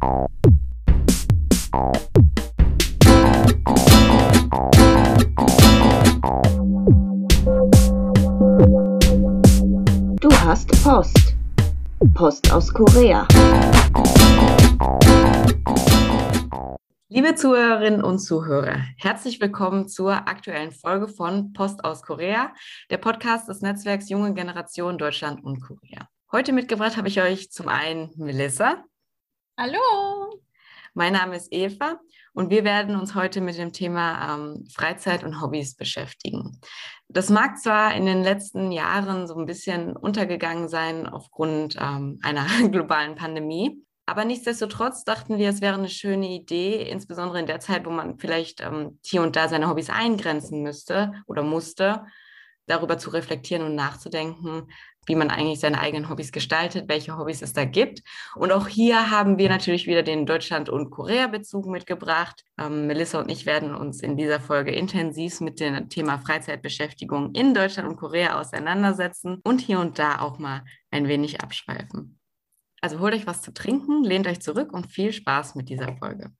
Du hast Post. Post aus Korea. Liebe Zuhörerinnen und Zuhörer, herzlich willkommen zur aktuellen Folge von Post aus Korea, der Podcast des Netzwerks Junge Generation Deutschland und Korea. Heute mitgebracht habe ich euch zum einen Melissa. Hallo. Mein Name ist Eva und wir werden uns heute mit dem Thema ähm, Freizeit und Hobbys beschäftigen. Das mag zwar in den letzten Jahren so ein bisschen untergegangen sein aufgrund ähm, einer globalen Pandemie, aber nichtsdestotrotz dachten wir, es wäre eine schöne Idee, insbesondere in der Zeit, wo man vielleicht ähm, hier und da seine Hobbys eingrenzen müsste oder musste, darüber zu reflektieren und nachzudenken, wie man eigentlich seine eigenen Hobbys gestaltet, welche Hobbys es da gibt. Und auch hier haben wir natürlich wieder den Deutschland- und Korea-Bezug mitgebracht. Ähm, Melissa und ich werden uns in dieser Folge intensiv mit dem Thema Freizeitbeschäftigung in Deutschland und Korea auseinandersetzen und hier und da auch mal ein wenig abschweifen. Also holt euch was zu trinken, lehnt euch zurück und viel Spaß mit dieser Folge.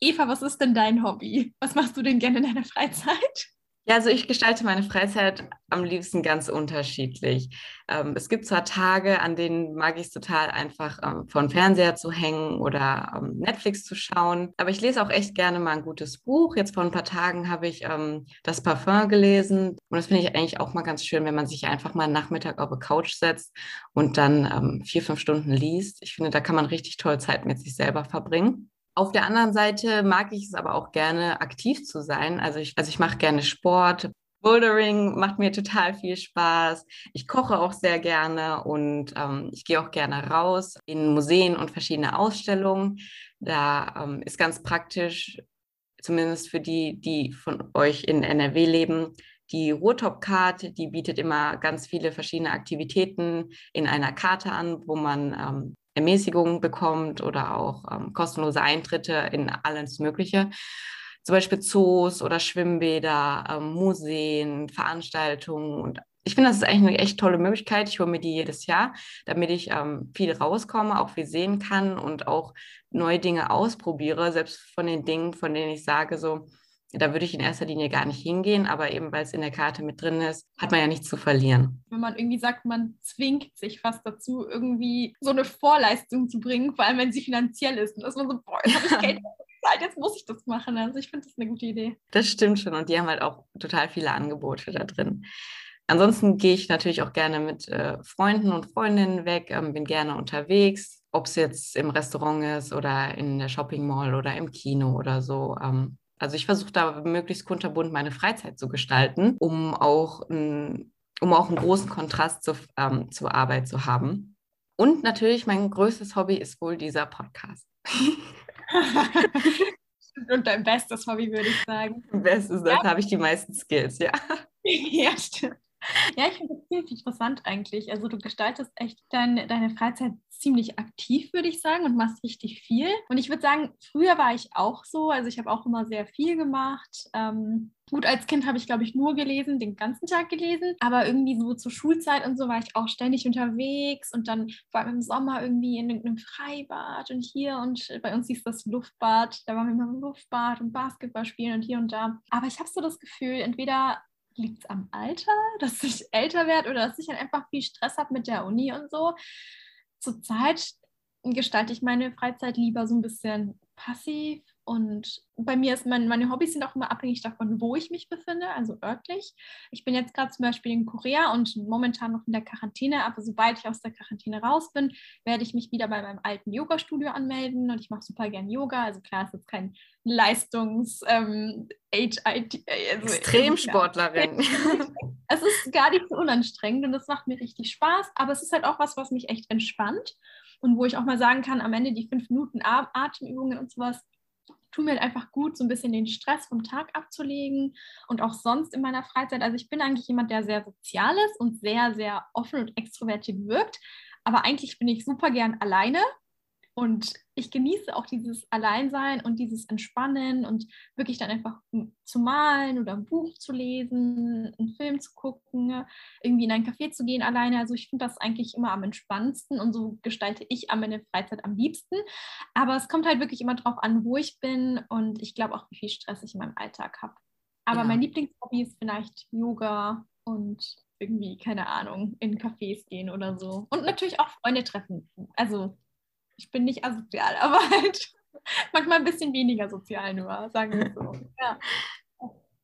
Eva, was ist denn dein Hobby? Was machst du denn gerne in deiner Freizeit? Ja, also ich gestalte meine Freizeit am liebsten ganz unterschiedlich. Ähm, es gibt zwar Tage, an denen mag ich es total einfach, ähm, vor Fernseher zu hängen oder ähm, Netflix zu schauen, aber ich lese auch echt gerne mal ein gutes Buch. Jetzt vor ein paar Tagen habe ich ähm, das Parfum gelesen und das finde ich eigentlich auch mal ganz schön, wenn man sich einfach mal einen Nachmittag auf eine Couch setzt und dann ähm, vier, fünf Stunden liest. Ich finde, da kann man richtig toll Zeit mit sich selber verbringen. Auf der anderen Seite mag ich es aber auch gerne, aktiv zu sein. Also ich, also ich mache gerne Sport. Bouldering macht mir total viel Spaß. Ich koche auch sehr gerne und ähm, ich gehe auch gerne raus in Museen und verschiedene Ausstellungen. Da ähm, ist ganz praktisch, zumindest für die, die von euch in NRW leben, die Ruhrtop-Karte, die bietet immer ganz viele verschiedene Aktivitäten in einer Karte an, wo man ähm, Ermäßigung bekommt oder auch ähm, kostenlose Eintritte in alles Mögliche. Zum Beispiel Zoos oder Schwimmbäder, ähm, Museen, Veranstaltungen. Und ich finde, das ist eigentlich eine echt tolle Möglichkeit. Ich hole mir die jedes Jahr, damit ich ähm, viel rauskomme, auch viel sehen kann und auch neue Dinge ausprobiere, selbst von den Dingen, von denen ich sage, so, da würde ich in erster Linie gar nicht hingehen, aber eben weil es in der Karte mit drin ist, hat man ja nichts zu verlieren. Wenn man irgendwie sagt, man zwingt sich fast dazu, irgendwie so eine Vorleistung zu bringen, vor allem wenn sie finanziell ist. Und dass man so, boah, jetzt habe ich Geld bezahlt, jetzt muss ich das machen. Also ich finde das eine gute Idee. Das stimmt schon und die haben halt auch total viele Angebote da drin. Ansonsten gehe ich natürlich auch gerne mit äh, Freunden und Freundinnen weg, ähm, bin gerne unterwegs, ob es jetzt im Restaurant ist oder in der Shopping Mall oder im Kino oder so. Ähm, also ich versuche da möglichst kunterbunt meine Freizeit zu gestalten, um auch, ein, um auch einen großen Kontrast zu, ähm, zur Arbeit zu haben. Und natürlich mein größtes Hobby ist wohl dieser Podcast. Und dein bestes Hobby, würde ich sagen. Bestes, ja. da habe ich die meisten Skills, ja. ja, stimmt. Ja, ich finde das ziemlich interessant eigentlich. Also du gestaltest echt dein, deine Freizeit ziemlich aktiv, würde ich sagen, und machst richtig viel. Und ich würde sagen, früher war ich auch so. Also ich habe auch immer sehr viel gemacht. Ähm, gut, als Kind habe ich, glaube ich, nur gelesen, den ganzen Tag gelesen. Aber irgendwie so zur Schulzeit und so war ich auch ständig unterwegs und dann vor allem im Sommer irgendwie in irgendeinem Freibad und hier und bei uns hieß das Luftbad. Da waren wir immer im Luftbad und Basketball spielen und hier und da. Aber ich habe so das Gefühl, entweder liegt es am Alter, dass ich älter werde oder dass ich dann einfach viel Stress habe mit der Uni und so. Zurzeit gestalte ich meine Freizeit lieber so ein bisschen passiv und bei mir ist mein, meine Hobbys sind auch immer abhängig davon, wo ich mich befinde, also örtlich. Ich bin jetzt gerade zum Beispiel in Korea und momentan noch in der Quarantäne, aber sobald ich aus der Quarantäne raus bin, werde ich mich wieder bei meinem alten Yoga-Studio anmelden und ich mache super gern Yoga. Also klar, es ist kein Leistungs- ähm, HIT, also, Extremsportlerin. es ist gar nicht so unanstrengend und es macht mir richtig Spaß, aber es ist halt auch was, was mich echt entspannt und wo ich auch mal sagen kann, am Ende die fünf Minuten Atemübungen und sowas tun mir halt einfach gut, so ein bisschen den Stress vom Tag abzulegen und auch sonst in meiner Freizeit. Also ich bin eigentlich jemand, der sehr sozial ist und sehr, sehr offen und extrovertiert wirkt. Aber eigentlich bin ich super gern alleine Und ich genieße auch dieses Alleinsein und dieses Entspannen und wirklich dann einfach zu malen oder ein Buch zu lesen, einen Film zu gucken, irgendwie in ein Café zu gehen alleine. Also ich finde das eigentlich immer am entspannendsten und so gestalte ich meine Freizeit am liebsten. Aber es kommt halt wirklich immer drauf an, wo ich bin und ich glaube auch, wie viel Stress ich in meinem Alltag habe. Aber ja. mein Lieblingshobby ist vielleicht Yoga und irgendwie, keine Ahnung, in Cafés gehen oder so. Und natürlich auch Freunde treffen. Also ich bin nicht asozial, aber halt manchmal ein bisschen weniger sozial nur, sagen wir so. Ja.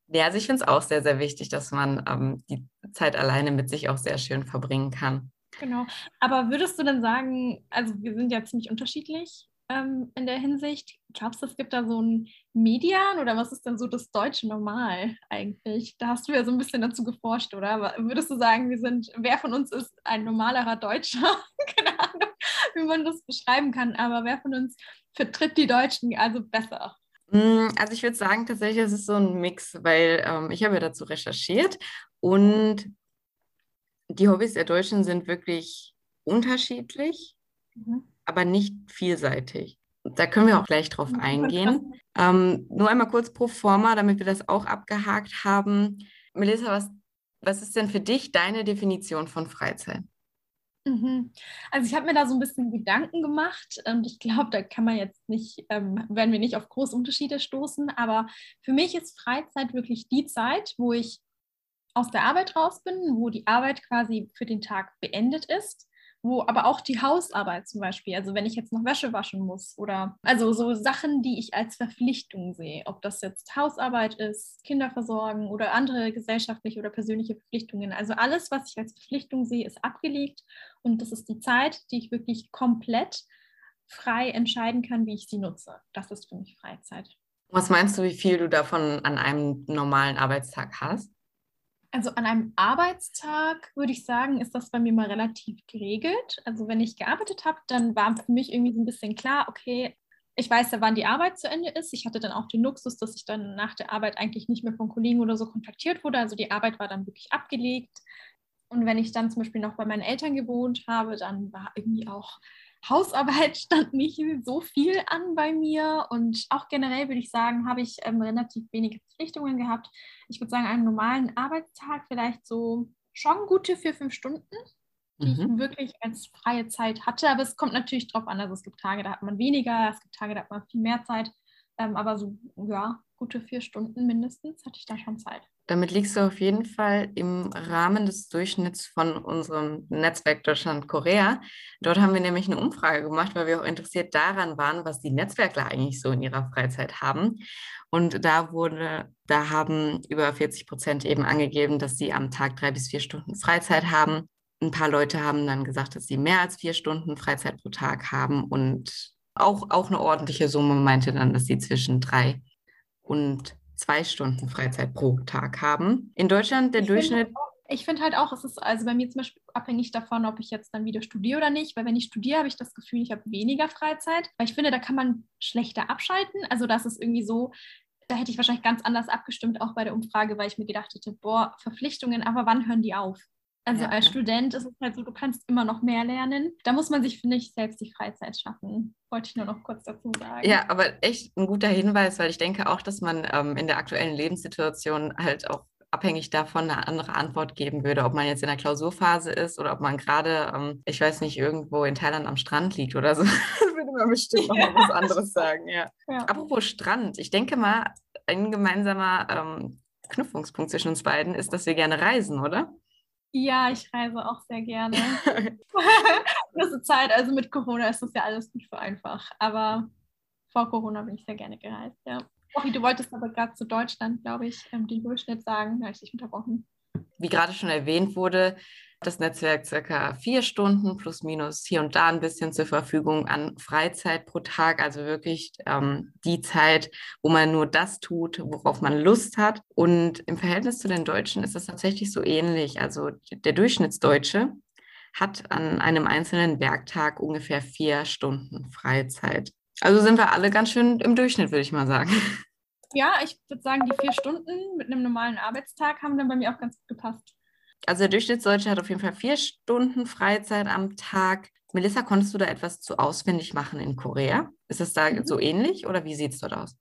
Ja, also ich finde es auch sehr, sehr wichtig, dass man ähm, die Zeit alleine mit sich auch sehr schön verbringen kann. Genau. Aber würdest du denn sagen, also wir sind ja ziemlich unterschiedlich ähm, in der Hinsicht. Glaubst du, es gibt da so ein Median oder was ist denn so das deutsche Normal eigentlich? Da hast du ja so ein bisschen dazu geforscht, oder? Aber würdest du sagen, wir sind, wer von uns ist ein normalerer Deutscher? Keine Ahnung, wie man das beschreiben kann, aber wer von uns vertritt die Deutschen also besser? Mm, also ich würde sagen, tatsächlich ist es so ein Mix, weil ähm, ich habe ja dazu recherchiert und die Hobbys der Deutschen sind wirklich unterschiedlich. Mhm aber nicht vielseitig. Da können wir auch gleich drauf eingehen. Ähm, nur einmal kurz pro forma, damit wir das auch abgehakt haben. Melissa, was, was ist denn für dich deine Definition von Freizeit? Mhm. Also ich habe mir da so ein bisschen Gedanken gemacht und ich glaube, da kann man jetzt nicht, ähm, werden wir nicht auf große Unterschiede stoßen, aber für mich ist Freizeit wirklich die Zeit, wo ich aus der Arbeit raus bin, wo die Arbeit quasi für den Tag beendet ist wo aber auch die Hausarbeit zum Beispiel, also wenn ich jetzt noch Wäsche waschen muss oder also so Sachen, die ich als Verpflichtung sehe, ob das jetzt Hausarbeit ist, Kinder versorgen oder andere gesellschaftliche oder persönliche Verpflichtungen. Also alles, was ich als Verpflichtung sehe, ist abgelegt und das ist die Zeit, die ich wirklich komplett frei entscheiden kann, wie ich sie nutze. Das ist für mich Freizeit. Was meinst du, wie viel du davon an einem normalen Arbeitstag hast? Also an einem Arbeitstag würde ich sagen, ist das bei mir mal relativ geregelt. Also wenn ich gearbeitet habe, dann war für mich irgendwie so ein bisschen klar, okay, ich weiß ja, wann die Arbeit zu Ende ist. Ich hatte dann auch den Luxus, dass ich dann nach der Arbeit eigentlich nicht mehr von Kollegen oder so kontaktiert wurde. Also die Arbeit war dann wirklich abgelegt. Und wenn ich dann zum Beispiel noch bei meinen Eltern gewohnt habe, dann war irgendwie auch Hausarbeit stand nicht so viel an bei mir und auch generell würde ich sagen, habe ich ähm, relativ wenige Verpflichtungen gehabt. Ich würde sagen, einen normalen Arbeitstag vielleicht so schon gute vier, fünf Stunden, die mhm. ich wirklich als freie Zeit hatte. Aber es kommt natürlich drauf an. Also es gibt Tage, da hat man weniger, es gibt Tage, da hat man viel mehr Zeit. Ähm, aber so, ja, gute vier Stunden mindestens hatte ich da schon Zeit. Damit liegst du auf jeden Fall im Rahmen des Durchschnitts von unserem Netzwerk Deutschland-Korea. Dort haben wir nämlich eine Umfrage gemacht, weil wir auch interessiert daran waren, was die Netzwerkler eigentlich so in ihrer Freizeit haben. Und da wurde, da haben über 40 Prozent eben angegeben, dass sie am Tag drei bis vier Stunden Freizeit haben. Ein paar Leute haben dann gesagt, dass sie mehr als vier Stunden Freizeit pro Tag haben und auch, auch eine ordentliche Summe meinte dann, dass sie zwischen drei und zwei Stunden Freizeit pro Tag haben. In Deutschland der ich Durchschnitt. Find, ich finde halt auch, es ist also bei mir zum Beispiel abhängig davon, ob ich jetzt dann wieder studiere oder nicht, weil wenn ich studiere, habe ich das Gefühl, ich habe weniger Freizeit, weil ich finde, da kann man schlechter abschalten. Also das ist irgendwie so, da hätte ich wahrscheinlich ganz anders abgestimmt, auch bei der Umfrage, weil ich mir gedacht hätte, boah, Verpflichtungen, aber wann hören die auf? Also ja. als Student ist es halt so, du kannst immer noch mehr lernen. Da muss man sich, finde ich, selbst die Freizeit schaffen. Wollte ich nur noch kurz dazu sagen. Ja, aber echt ein guter Hinweis, weil ich denke auch, dass man ähm, in der aktuellen Lebenssituation halt auch abhängig davon eine andere Antwort geben würde, ob man jetzt in der Klausurphase ist oder ob man gerade, ähm, ich weiß nicht, irgendwo in Thailand am Strand liegt oder so. würde man bestimmt noch mal was anderes sagen, ja. ja. Apropos Strand, ich denke mal, ein gemeinsamer ähm, Knüpfungspunkt zwischen uns beiden ist, dass wir gerne reisen, oder? Ja, ich reise auch sehr gerne. ist Zeit, also mit Corona ist das ja alles nicht so einfach. Aber vor Corona bin ich sehr gerne gereist, ja. Rochi, du wolltest aber gerade zu Deutschland, glaube ich, ähm, den Durchschnitt sagen. Da habe ich dich unterbrochen. Wie gerade schon erwähnt wurde, das Netzwerk circa vier Stunden plus minus hier und da ein bisschen zur Verfügung an Freizeit pro Tag. Also wirklich ähm, die Zeit, wo man nur das tut, worauf man Lust hat. Und im Verhältnis zu den Deutschen ist das tatsächlich so ähnlich. Also der Durchschnittsdeutsche hat an einem einzelnen Werktag ungefähr vier Stunden Freizeit. Also sind wir alle ganz schön im Durchschnitt, würde ich mal sagen. Ja, ich würde sagen, die vier Stunden mit einem normalen Arbeitstag haben dann bei mir auch ganz gut gepasst. Also der Durchschnittsdeutsche hat auf jeden Fall vier Stunden Freizeit am Tag. Melissa, konntest du da etwas zu ausfindig machen in Korea? Ist es da Mhm. so ähnlich oder wie sieht es dort aus?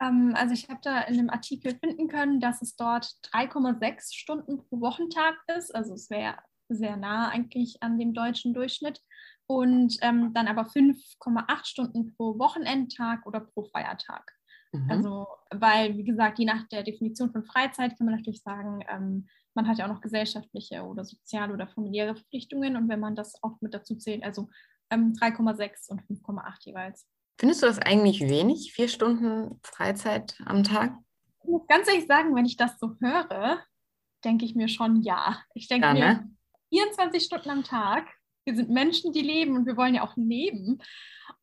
Ähm, also ich habe da in einem Artikel finden können, dass es dort 3,6 Stunden pro Wochentag ist. Also es wäre sehr nah eigentlich an dem deutschen Durchschnitt. Und ähm, dann aber 5,8 Stunden pro Wochenendtag oder pro Feiertag. Mhm. Also, weil, wie gesagt, je nach der Definition von Freizeit kann man natürlich sagen, ähm, man hat ja auch noch gesellschaftliche oder soziale oder familiäre Verpflichtungen. Und wenn man das auch mit dazu zählt, also ähm, 3,6 und 5,8 jeweils. Findest du das eigentlich wenig, vier Stunden Freizeit am Tag? Ich muss ganz ehrlich sagen, wenn ich das so höre, denke ich mir schon ja. Ich denke Ja, mir, ne? 24 Stunden am Tag, wir sind Menschen, die leben und wir wollen ja auch leben.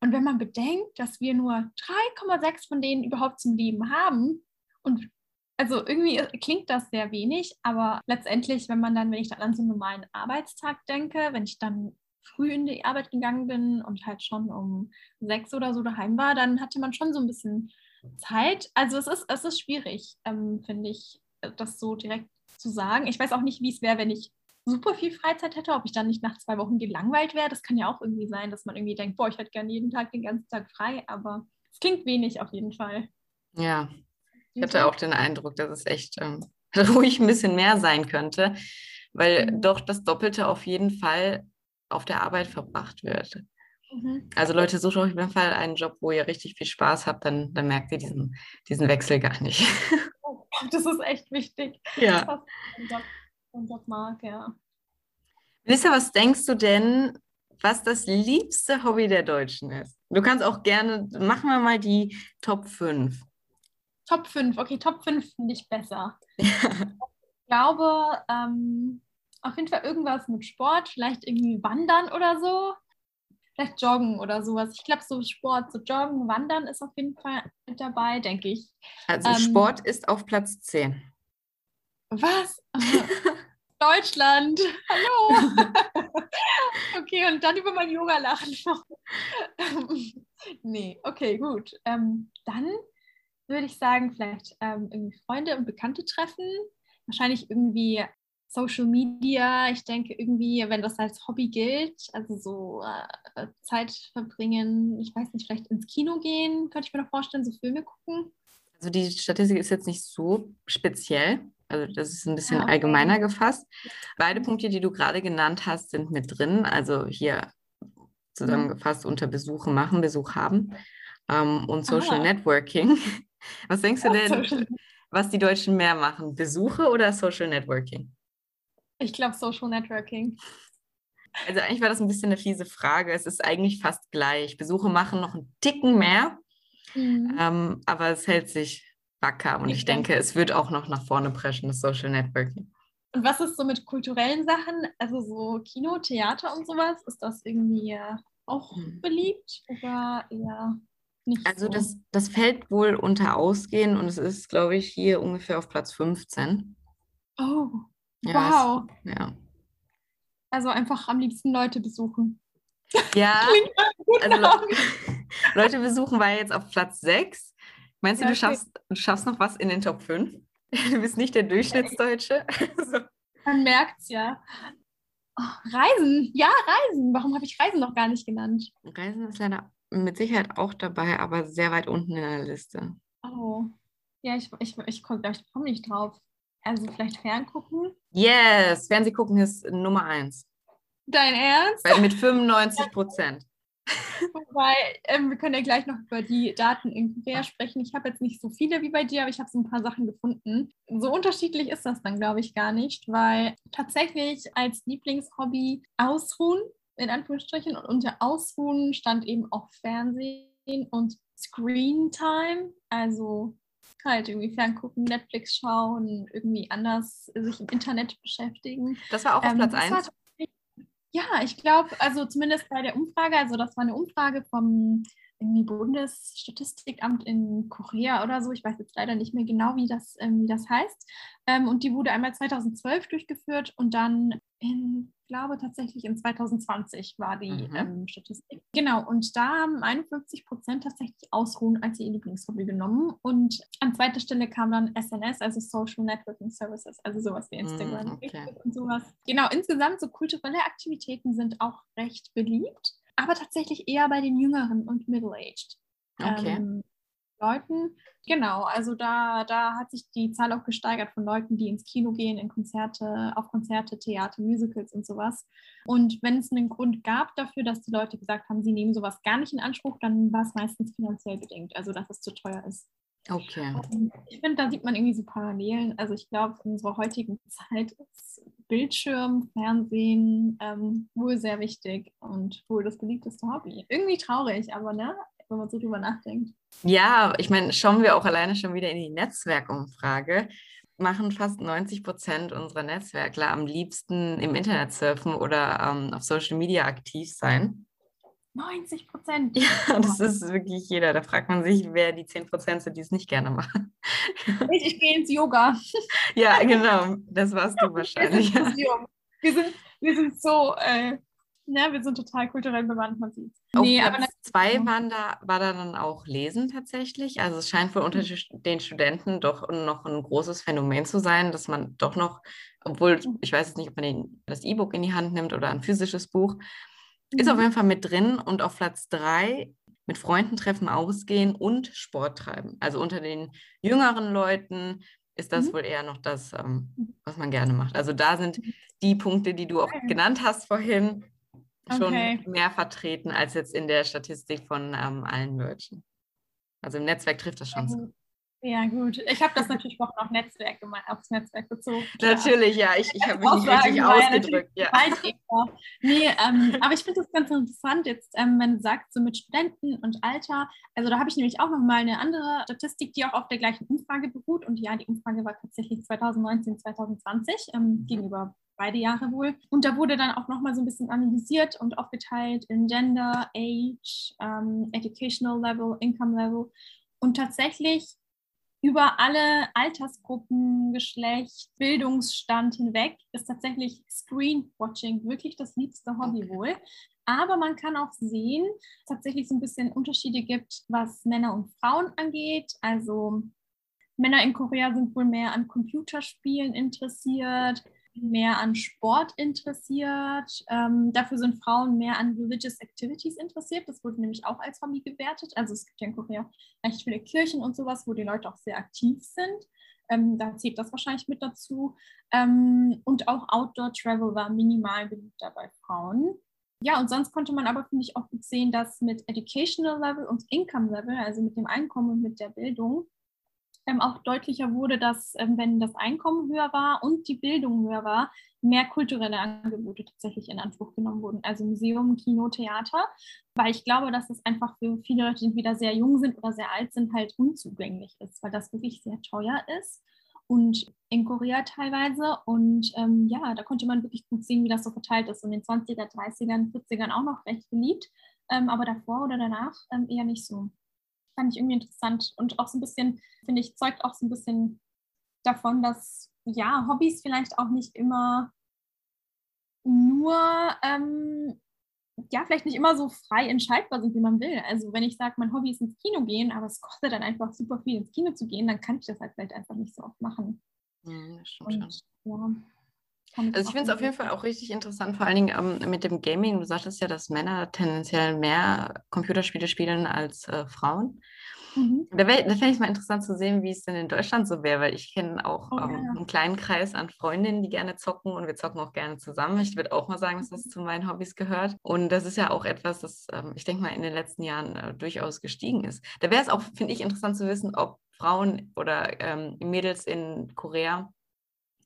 Und wenn man bedenkt, dass wir nur 3,6 von denen überhaupt zum Leben haben und also irgendwie klingt das sehr wenig, aber letztendlich, wenn man dann, wenn ich dann an so einen normalen Arbeitstag denke, wenn ich dann früh in die Arbeit gegangen bin und halt schon um sechs oder so daheim war, dann hatte man schon so ein bisschen Zeit. Also es ist, es ist schwierig, ähm, finde ich, das so direkt zu sagen. Ich weiß auch nicht, wie es wäre, wenn ich super viel Freizeit hätte, ob ich dann nicht nach zwei Wochen gelangweilt wäre. Das kann ja auch irgendwie sein, dass man irgendwie denkt, boah, ich hätte gerne jeden Tag den ganzen Tag frei, aber es klingt wenig auf jeden Fall. Ja, ich hatte auch den Eindruck, dass es echt ähm, ruhig ein bisschen mehr sein könnte, weil Mhm. doch das Doppelte auf jeden Fall auf der Arbeit verbracht wird. Mhm. Also Leute, sucht auf jeden Fall einen Job, wo ihr richtig viel Spaß habt, dann, dann merkt ihr diesen, diesen Wechsel gar nicht. Das ist echt wichtig. Ja. Man Job mag, ja. Melissa, was denkst du denn, was das liebste Hobby der Deutschen ist? Du kannst auch gerne, machen wir mal die Top 5. Top 5, okay, Top 5 finde ich besser. Ich glaube, ähm, auf jeden Fall irgendwas mit Sport, vielleicht irgendwie Wandern oder so. Vielleicht Joggen oder sowas. Ich glaube, so Sport, so Joggen, Wandern ist auf jeden Fall mit dabei, denke ich. Also Ähm, Sport ist auf Platz 10. Was? Deutschland. Hallo. okay, und dann über mein Yoga lachen. nee, okay, gut. Ähm, dann würde ich sagen, vielleicht ähm, irgendwie Freunde und Bekannte treffen. Wahrscheinlich irgendwie Social Media. Ich denke irgendwie, wenn das als Hobby gilt, also so äh, Zeit verbringen, ich weiß nicht, vielleicht ins Kino gehen, könnte ich mir noch vorstellen, so Filme gucken. Also die Statistik ist jetzt nicht so speziell. Also das ist ein bisschen Ah, okay. allgemeiner gefasst. Beide Punkte, die du gerade genannt hast, sind mit drin. Also hier zusammengefasst unter Besuche machen, Besuch haben ähm, und Social Ah. Networking. Was denkst du denn, was die Deutschen mehr machen? Besuche oder Social Networking? Ich glaube Social Networking. Also eigentlich war das ein bisschen eine fiese Frage. Es ist eigentlich fast gleich. Besuche machen noch einen Ticken mehr, Mhm. ähm, aber es hält sich wacker und ich Okay. denke, es wird auch noch nach vorne preschen, das Social Networking. Und was ist so mit kulturellen Sachen, also so Kino, Theater und sowas? Ist das irgendwie äh, auch Hm. beliebt oder eher nicht Also so? das, das fällt wohl unter Ausgehen und es ist, glaube ich, hier ungefähr auf Platz 15. Oh, Ja, wow. Es, ja. Also einfach am liebsten Leute besuchen. ja, also. Leute besuchen war jetzt auf Platz 6. Meinst du, Ja, du schaffst, du schaffst noch was in den Top 5? Du bist nicht der Durchschnittsdeutsche. Man merkt es ja. Oh, Reisen, ja, Reisen. Warum habe ich Reisen noch gar nicht genannt? Reisen ist leider mit Sicherheit auch dabei, aber sehr weit unten in der Liste. Oh, ja, ich, ich, ich, komme ich komm nicht drauf. Also vielleicht ferngucken. Yes, Fernseh gucken ist Nummer 1. Dein Ernst? Mit 95 Prozent. Wobei, ähm, wir können ja gleich noch über die Daten in Korea sprechen. Ich habe jetzt nicht so viele wie bei dir, aber ich habe so ein paar Sachen gefunden. So unterschiedlich ist das dann, glaube ich, gar nicht, weil tatsächlich als Lieblingshobby Ausruhen, in Anführungsstrichen, und unter Ausruhen stand eben auch Fernsehen und Screen Time, also halt irgendwie ferngucken, Netflix schauen, irgendwie anders sich im Internet beschäftigen. Das war auch auf Ähm, Platz das 1. war tatsächlich- Ja, ich glaube, also zumindest bei der Umfrage, also das war eine Umfrage vom Bundesstatistikamt in Korea oder so. Ich weiß jetzt leider nicht mehr genau, wie das, ähm, wie das heißt. Ähm, und die wurde einmal 2012 durchgeführt und dann in glaube tatsächlich in 2020 war die Mhm. ähm, Statistik. Genau, und da haben 51 Prozent tatsächlich Ausruhen als ihr Lieblingshobby genommen. Und an zweiter Stelle kam dann SNS, also Social Networking Services, also sowas wie Instagram, Mm, okay. Und sowas. Genau, insgesamt so kulturelle Aktivitäten sind auch recht beliebt, aber tatsächlich eher bei den Jüngeren und Middle-Aged Okay. ähm, Leuten. Genau, also da, da hat sich die Zahl auch gesteigert von Leuten, die ins Kino gehen, in Konzerte, auf Konzerte, Theater, Musicals und sowas. Und wenn es einen Grund gab dafür, dass die Leute gesagt haben, sie nehmen sowas gar nicht in Anspruch, dann war es meistens finanziell bedingt, also dass es zu teuer ist. Okay. Und Ich finde, da sieht man irgendwie so Parallelen. Also ich glaube, in unserer heutigen Zeit ist Bildschirm, Fernsehen ähm, wohl sehr wichtig und wohl das beliebteste Hobby. Irgendwie traurig, aber ne, wenn man so drüber nachdenkt. Ja, ich meine, schauen wir auch alleine schon wieder in die Netzwerkumfrage. Machen fast 90 Prozent unserer Netzwerkler am liebsten im Internet surfen oder ähm, auf Social Media aktiv sein. 90 Prozent. Ja, das ist wirklich jeder. Da fragt man sich, wer die 10 Prozent sind, die es nicht gerne machen. Ich, ich gehe ins Yoga. Ja, genau. Das warst du Wir wahrscheinlich. sind, Museum. wir sind, wir sind so, äh, ne, wir sind total kulturell bewandt, man sieht. Auf Nee, aber Platz zwei waren da, war da dann auch Lesen tatsächlich. Also es scheint wohl unter Mhm. den Studenten doch noch ein großes Phänomen zu sein, dass man doch noch, obwohl Mhm. ich weiß jetzt nicht, ob man den, das E-Book in die Hand nimmt oder ein physisches Buch, ist auf Mhm. jeden Fall mit drin und auf Platz drei mit Freunden treffen, ausgehen und Sport treiben. Also unter den jüngeren Leuten ist das Mhm. wohl eher noch das, ähm, Mhm. was man gerne macht. Also da sind Mhm. die Punkte, die du auch genannt hast vorhin, schon Okay. mehr vertreten als jetzt in der Statistik von ähm, allen Deutschen. Also im Netzwerk trifft das schon zu. Ja, gut. Ich habe das natürlich auch auf Netzwerk gemeint, aufs Netzwerk bezogen. Natürlich, ja, ich, ich habe mich auch nicht richtig ausgedrückt. Ja. Nee, ähm, aber ich finde das ganz interessant jetzt, ähm, wenn du sagst, so mit Studenten und Alter. Also da habe ich nämlich auch nochmal eine andere Statistik, die auch auf der gleichen Umfrage beruht. Und ja, die Umfrage war tatsächlich 2019, 2020 ähm, gegenüber beide Jahre wohl. Und da wurde dann auch nochmal so ein bisschen analysiert und aufgeteilt in Gender, Age, ähm, Educational Level, Income Level. Und tatsächlich über alle Altersgruppen, Geschlecht, Bildungsstand hinweg ist tatsächlich Screenwatching wirklich das liebste Hobby wohl. Aber man kann auch sehen, dass es tatsächlich so ein bisschen Unterschiede gibt, was Männer und Frauen angeht. Also Männer in Korea sind wohl mehr an Computerspielen interessiert, mehr an Sport interessiert. Ähm, dafür sind Frauen mehr an Religious Activities interessiert. Das wurde nämlich auch als Hobby gewertet. Also es gibt ja in Korea recht viele Kirchen und sowas, wo die Leute auch sehr aktiv sind. Ähm, da zählt das wahrscheinlich mit dazu. Ähm, und auch Outdoor Travel war minimal beliebter bei Frauen. Ja, und sonst konnte man aber, finde ich, auch gut sehen, dass mit Educational Level und Income Level, also mit dem Einkommen und mit der Bildung, ähm, auch deutlicher wurde, dass ähm, wenn das Einkommen höher war und die Bildung höher war, mehr kulturelle Angebote tatsächlich in Anspruch genommen wurden. Also Museum, Kino, Theater, weil ich glaube, dass es einfach für viele Leute, die entweder sehr jung sind oder sehr alt sind, halt unzugänglich ist, weil das wirklich sehr teuer ist. Und in Korea teilweise. Und ähm, ja, da konnte man wirklich gut sehen, wie das so verteilt ist. Und in den 20er, 30ern, 40ern auch noch recht beliebt, ähm, aber davor oder danach ähm, eher nicht so fand ich irgendwie interessant und auch so ein bisschen, finde ich, zeugt auch so ein bisschen davon, dass ja, Hobbys vielleicht auch nicht immer nur, ähm, ja, vielleicht nicht immer so frei entscheidbar sind, wie man will. Also wenn ich sage, mein Hobby ist ins Kino gehen, aber es kostet dann einfach super viel ins Kino zu gehen, dann kann ich das halt vielleicht einfach nicht so oft machen. Mhm, das stimmt schon. Und ja. Also ich finde es auf jeden Fall auch richtig interessant, vor allen Dingen ähm, mit dem Gaming. Du sagtest ja, dass Männer tendenziell mehr Computerspiele spielen als äh, Frauen. Mhm. Da, wär- da fände ich es mal interessant zu sehen, wie es denn in Deutschland so wäre, weil ich kenne auch Oh, ähm, ja. einen kleinen Kreis an Freundinnen, die gerne zocken und wir zocken auch gerne zusammen. Ich würde auch mal sagen, dass das zu meinen Hobbys gehört. Und das ist ja auch etwas, das, ähm, ich denke mal, in den letzten Jahren äh, durchaus gestiegen ist. Da wäre es auch, finde ich, interessant zu wissen, ob Frauen oder ähm, Mädels in Korea,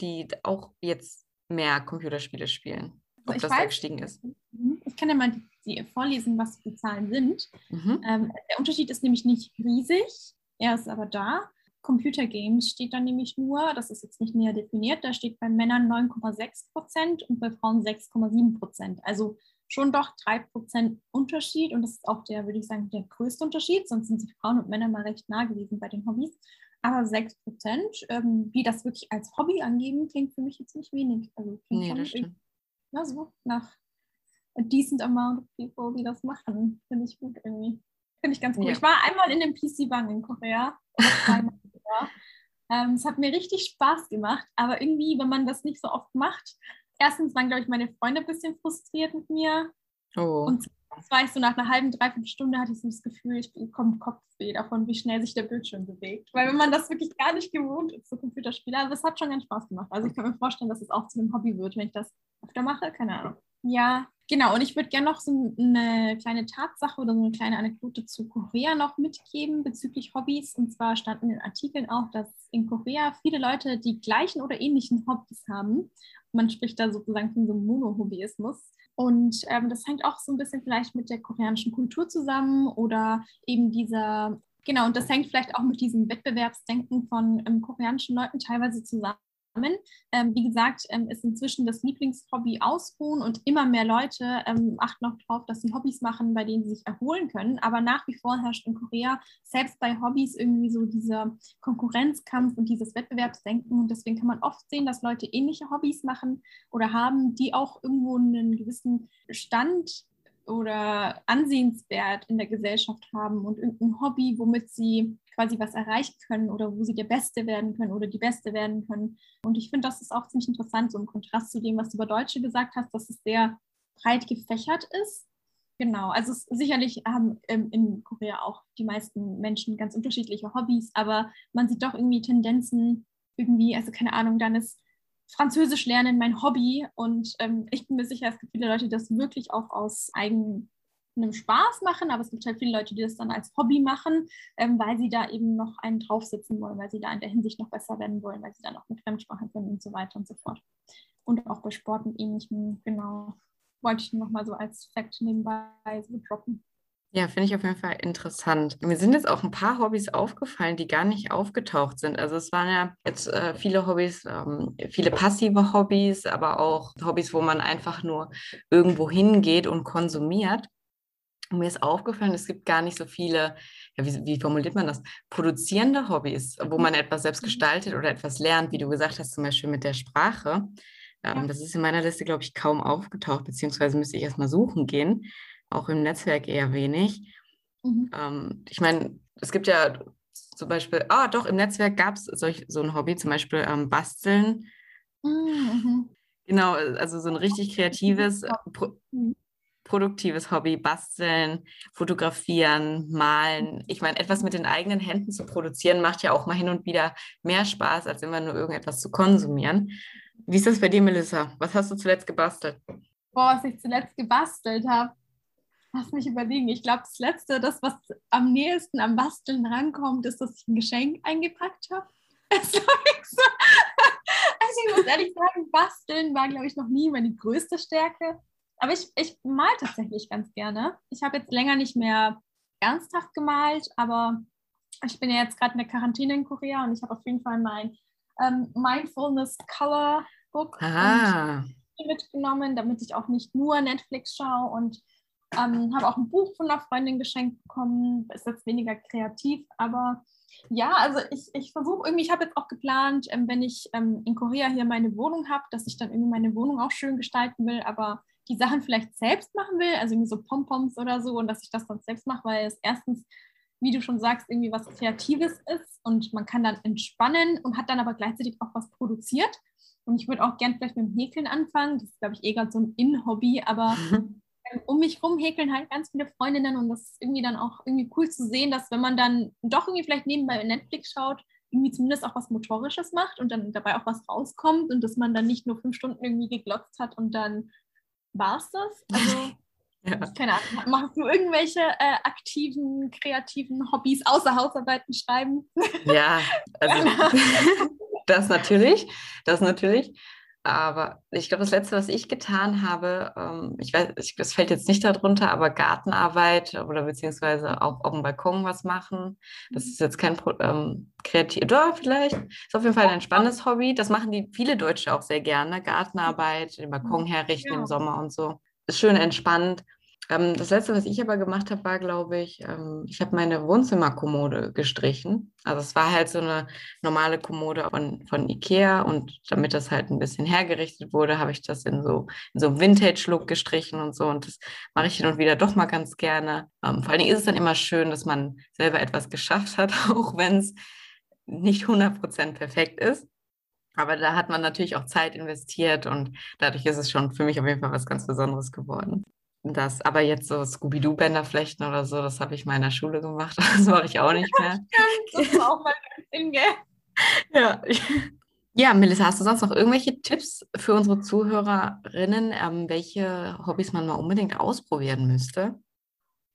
die auch jetzt mehr Computerspiele spielen, ob ich das da weiß- gestiegen ist. Mhm. Ich kann ja mal die vorlesen, was die Zahlen sind. Mhm. Ähm, der Unterschied ist nämlich nicht riesig, er ist aber da. Computer Games steht dann nämlich nur, das ist jetzt nicht näher definiert, da steht bei Männern 9,6 Prozent und bei Frauen 6,7 Prozent. Also schon doch 3 Prozent Unterschied und das ist auch der, würde ich sagen, der größte Unterschied, sonst sind sich Frauen und Männer mal recht nah gewesen bei den Hobbys. Aber 6 Prozent, ähm, wie das wirklich als Hobby angeben, klingt für mich jetzt nicht wenig. Also klingt Nee, das stimmt. ja, so nach a decent amount of people, die das machen. Finde ich gut irgendwie. Finde ich ganz cool. Ja. Ich war einmal in dem PC Bang in Korea. ähm, es hat mir richtig Spaß gemacht, aber irgendwie, wenn man das nicht so oft macht, erstens waren, glaube ich, meine Freunde ein bisschen frustriert mit mir. Oh. Und das war ich so nach einer halben, dreiviertel Stunde hatte ich so das Gefühl, ich bekomme Kopfweh davon, wie schnell sich der Bildschirm bewegt. Weil wenn man das wirklich gar nicht gewohnt ist, so Computerspiele, aber es hat schon ganz Spaß gemacht. Also ich kann mir vorstellen, dass es auch zu einem Hobby wird, wenn ich das öfter mache. Keine Ahnung. Ja, genau. Und ich würde gerne noch so eine kleine Tatsache oder so eine kleine Anekdote zu Korea noch mitgeben bezüglich Hobbys. Und zwar stand in den Artikeln auch, dass in Korea viele Leute die gleichen oder ähnlichen Hobbys haben. Man spricht da sozusagen von so einem Mono-Hobbyismus. Und ähm, das hängt auch so ein bisschen vielleicht mit der koreanischen Kultur zusammen oder eben dieser, genau, und das hängt vielleicht auch mit diesem Wettbewerbsdenken von ähm, koreanischen Leuten teilweise zusammen ähm, wie gesagt, ähm, ist inzwischen das Lieblingshobby Ausruhen und immer mehr Leute ähm, achten auch darauf, dass sie Hobbys machen, bei denen sie sich erholen können. Aber nach wie vor herrscht in Korea selbst bei Hobbys irgendwie so dieser Konkurrenzkampf und dieses Wettbewerbsdenken. Und deswegen kann man oft sehen, dass Leute ähnliche Hobbys machen oder haben, die auch irgendwo einen gewissen Stand oder ansehenswert in der Gesellschaft haben und irgendein Hobby, womit sie quasi was erreichen können oder wo sie der Beste werden können oder die Beste werden können. Und ich finde, das ist auch ziemlich interessant, so im Kontrast zu dem, was du über Deutsche gesagt hast, dass es sehr breit gefächert ist. Genau, also sicherlich haben ähm, in Korea auch die meisten Menschen ganz unterschiedliche Hobbys, aber man sieht doch irgendwie Tendenzen, irgendwie, also keine Ahnung, dann ist Französisch lernen mein Hobby und ähm, ich bin mir sicher, es gibt viele Leute, die das wirklich auch aus eigenem Spaß machen, aber es gibt halt viele Leute, die das dann als Hobby machen, ähm, weil sie da eben noch einen draufsitzen wollen, weil sie da in der Hinsicht noch besser werden wollen, weil sie dann auch mit Fremdsprachen können und so weiter und so fort. Und auch bei Sport und ähnlichem, genau, wollte ich nochmal so als Fakt nebenbei so droppen. Ja, finde ich auf jeden Fall interessant. Mir sind jetzt auch ein paar Hobbys aufgefallen, die gar nicht aufgetaucht sind. Also es waren ja jetzt äh, viele Hobbys, ähm, viele passive Hobbys, aber auch Hobbys, wo man einfach nur irgendwo hingeht und konsumiert. Und mir ist aufgefallen, es gibt gar nicht so viele, ja, wie, wie, formuliert man das, produzierende Hobbys, wo man etwas selbst mhm. gestaltet oder etwas lernt, wie du gesagt hast, zum Beispiel mit der Sprache. Ähm. Das ist in meiner Liste, glaube ich, kaum aufgetaucht, beziehungsweise müsste ich erstmal suchen gehen auch im Netzwerk eher wenig. Mhm. Ähm, ich meine, es gibt ja zum Beispiel, ah doch, im Netzwerk gab es so ein Hobby, zum Beispiel ähm, Basteln. Mhm. Genau, also so ein richtig kreatives, pro, mhm. Produktives Hobby, Basteln, Fotografieren, Malen. Ich meine, etwas mit den eigenen Händen zu produzieren, macht ja auch mal hin und wieder mehr Spaß, als immer nur irgendetwas zu konsumieren. Wie ist das bei dir, Melissa? Was hast du zuletzt gebastelt? Boah, was ich zuletzt gebastelt habe. Lass mich überlegen. Ich glaube, das Letzte, das, was am nächsten am Basteln rankommt, ist, dass ich ein Geschenk eingepackt habe. Also ich muss ehrlich sagen, Basteln war, glaube ich, noch nie meine größte Stärke. Aber ich, ich mal tatsächlich ganz gerne. Ich habe jetzt länger nicht mehr ernsthaft gemalt, aber ich bin ja jetzt gerade in der Quarantäne in Korea und ich habe auf jeden Fall mein ähm, Mindfulness Color Book mitgenommen, damit ich auch nicht nur Netflix schaue und ähm, habe auch ein Buch von einer Freundin geschenkt bekommen. Ist jetzt weniger kreativ, aber ja, also ich, ich versuche irgendwie, ich habe jetzt auch geplant, ähm, wenn ich ähm, in Korea hier meine Wohnung habe, dass ich dann irgendwie meine Wohnung auch schön gestalten will, aber die Sachen vielleicht selbst machen will, also irgendwie so Pompoms oder so und dass ich das dann selbst mache, weil es erstens, wie du schon sagst, irgendwie was Kreatives ist und man kann dann entspannen und hat dann aber gleichzeitig auch was produziert. Und ich würde auch gern vielleicht mit dem Häkeln anfangen. Das ist, glaube ich, eh gerade so ein In-Hobby, aber um mich rum häkeln halt ganz viele Freundinnen und das ist irgendwie dann auch irgendwie cool zu sehen, dass wenn man dann doch irgendwie vielleicht nebenbei Netflix schaut, irgendwie zumindest auch was Motorisches macht und dann dabei auch was rauskommt und dass man dann nicht nur fünf Stunden irgendwie geglotzt hat und dann war es das. Also, ja. keine Ahnung, machst du irgendwelche äh, aktiven, kreativen Hobbys außer Hausarbeiten schreiben? Ja, also das natürlich, das natürlich. Aber ich glaube, das Letzte, was ich getan habe, ähm, ich weiß, ich, das fällt jetzt nicht darunter, aber Gartenarbeit oder beziehungsweise auch auf dem Balkon was machen. Das ist jetzt kein ähm, kreativ, oder vielleicht ist auf jeden Fall ein spannendes Hobby. Das machen die viele Deutsche auch sehr gerne. Gartenarbeit, den Balkon herrichten ja. im Sommer und so. Ist schön entspannt. Ähm, das letzte, was ich aber gemacht habe, war, glaube ich, ähm, ich habe meine Wohnzimmerkommode gestrichen. Also es war halt so eine normale Kommode von, von Ikea und damit das halt ein bisschen hergerichtet wurde, habe ich das in so, in so einem Vintage-Look gestrichen und so. Und das mache ich hin und wieder doch mal ganz gerne. Ähm, vor allen Dingen ist es dann immer schön, dass man selber etwas geschafft hat, auch wenn es nicht 100% perfekt ist. Aber da hat man natürlich auch Zeit investiert und dadurch ist es schon für mich auf jeden Fall was ganz Besonderes geworden. Das, aber jetzt so Scooby-Doo-Bänder flechten oder so, das habe ich mal in der Schule gemacht. Das mache ich auch nicht mehr. das war auch mal in, gell? Ja. Ja, Melissa, hast du sonst noch irgendwelche Tipps für unsere Zuhörerinnen, ähm, welche Hobbys man mal unbedingt ausprobieren müsste?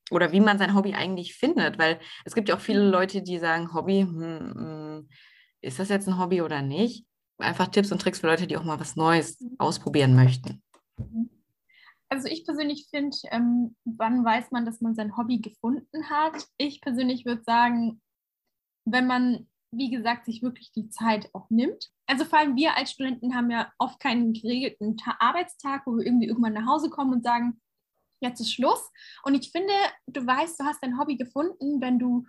Oder wie man sein Hobby eigentlich findet? Weil es gibt ja auch viele Leute, die sagen, Hobby, hm, hm, ist das jetzt ein Hobby oder nicht? Einfach Tipps und Tricks für Leute, die auch mal was Neues ausprobieren möchten. Mhm also ich persönlich finde, ähm, wann weiß man, dass man sein Hobby gefunden hat? Ich persönlich würde sagen, wenn man, wie gesagt, sich wirklich die Zeit auch nimmt. Also vor allem wir als Studenten haben ja oft keinen geregelten Ta Arbeitstag, wo wir irgendwie irgendwann nach Hause kommen und sagen, jetzt ist Schluss. Und ich finde, du weißt, du hast dein Hobby gefunden, wenn du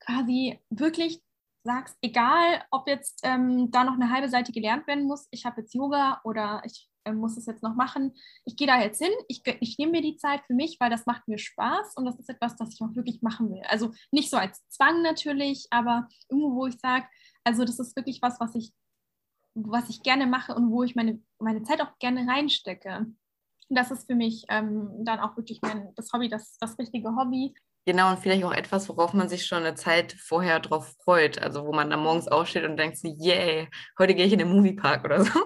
quasi wirklich sagst, egal ob jetzt ähm, da noch eine halbe Seite gelernt werden muss, ich habe jetzt Yoga oder ich äh, muss es jetzt noch machen. Ich gehe da jetzt hin, ich, ich nehme mir die Zeit für mich, weil das macht mir Spaß und das ist etwas, das ich auch wirklich machen will. Also nicht so als Zwang natürlich, aber irgendwo, wo ich sage, also das ist wirklich was, was ich, was ich gerne mache und wo ich meine, meine Zeit auch gerne reinstecke. Das ist für mich ähm, dann auch wirklich mein, das Hobby, das, das richtige Hobby. Genau, und vielleicht auch etwas, worauf man sich schon eine Zeit vorher drauf freut. Also wo man dann morgens aufsteht und denkt so, yay, heute gehe ich in den Moviepark oder so.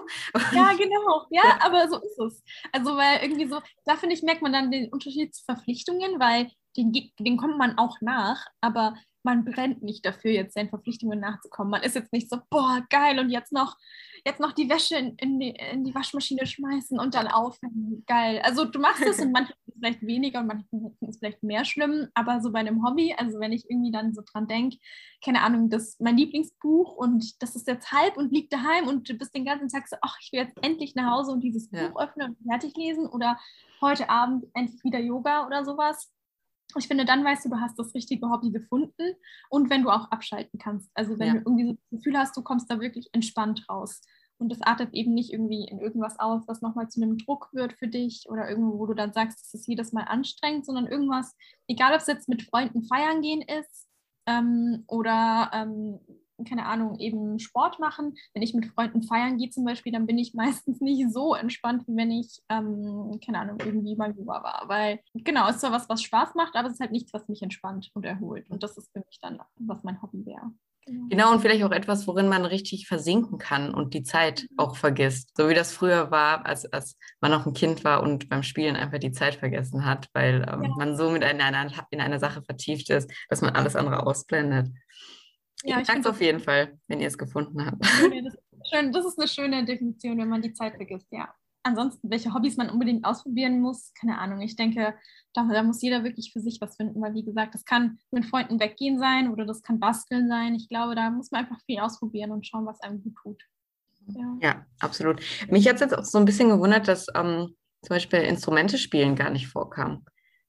Ja, genau. Ja, ja, aber so ist es. Also weil irgendwie so, da finde ich, merkt man dann den Unterschied zu Verpflichtungen, weil den, den kommt man auch nach, aber man brennt nicht dafür, jetzt seinen Verpflichtungen nachzukommen. Man ist jetzt nicht so, boah, geil, und jetzt noch, jetzt noch die Wäsche in, in, die, in die Waschmaschine schmeißen und dann aufhängen. Geil. Also du machst es und manche finden es vielleicht weniger und manche finden es vielleicht mehr schlimm, aber so bei einem Hobby, also wenn ich irgendwie dann so dran denke, keine Ahnung, das ist mein Lieblingsbuch und das ist jetzt halb und liegt daheim und du bist den ganzen Tag so, ach, ich will jetzt endlich nach Hause und dieses ja. Buch öffnen und fertig lesen oder heute Abend endlich wieder Yoga oder sowas ich finde, dann weißt du, du hast das richtige Hobby gefunden und wenn du auch abschalten kannst. Also wenn ja. du irgendwie so das Gefühl hast, du kommst da wirklich entspannt raus. Und das artet eben nicht irgendwie in irgendwas aus, was nochmal zu einem Druck wird für dich oder irgendwo, wo du dann sagst, es ist jedes Mal anstrengend, sondern irgendwas, egal ob es jetzt mit Freunden feiern gehen ist ähm, oder ähm, keine Ahnung, eben Sport machen. Wenn ich mit Freunden feiern gehe zum Beispiel, dann bin ich meistens nicht so entspannt, wie wenn ich, ähm, keine Ahnung, irgendwie mal Yoga war. Weil, genau, es ist zwar was, was Spaß macht, aber es ist halt nichts, was mich entspannt und erholt. Und das ist für mich dann, was mein Hobby wäre. Genau. genau, und vielleicht auch etwas, worin man richtig versinken kann und die Zeit mhm. auch vergisst. So wie das früher war, als, als man noch ein Kind war und beim Spielen einfach die Zeit vergessen hat, weil ähm, ja. man so mit einer, in einer Sache vertieft ist, dass man alles andere ausblendet. Ja, ich danke auf jeden Fall, wenn ihr es gefunden habt. Das ist, schön, das ist eine schöne Definition, wenn man die Zeit vergisst, ja. Ansonsten, welche Hobbys man unbedingt ausprobieren muss, keine Ahnung. Ich denke, da, da, muss jeder wirklich für sich was finden, weil wie gesagt, das kann mit Freunden weggehen sein oder das kann basteln sein. Ich glaube, da muss man einfach viel ausprobieren und schauen, was einem gut tut. Ja, ja absolut. Mich hat es jetzt auch so ein bisschen gewundert, dass ähm, zum Beispiel Instrumente spielen gar nicht vorkam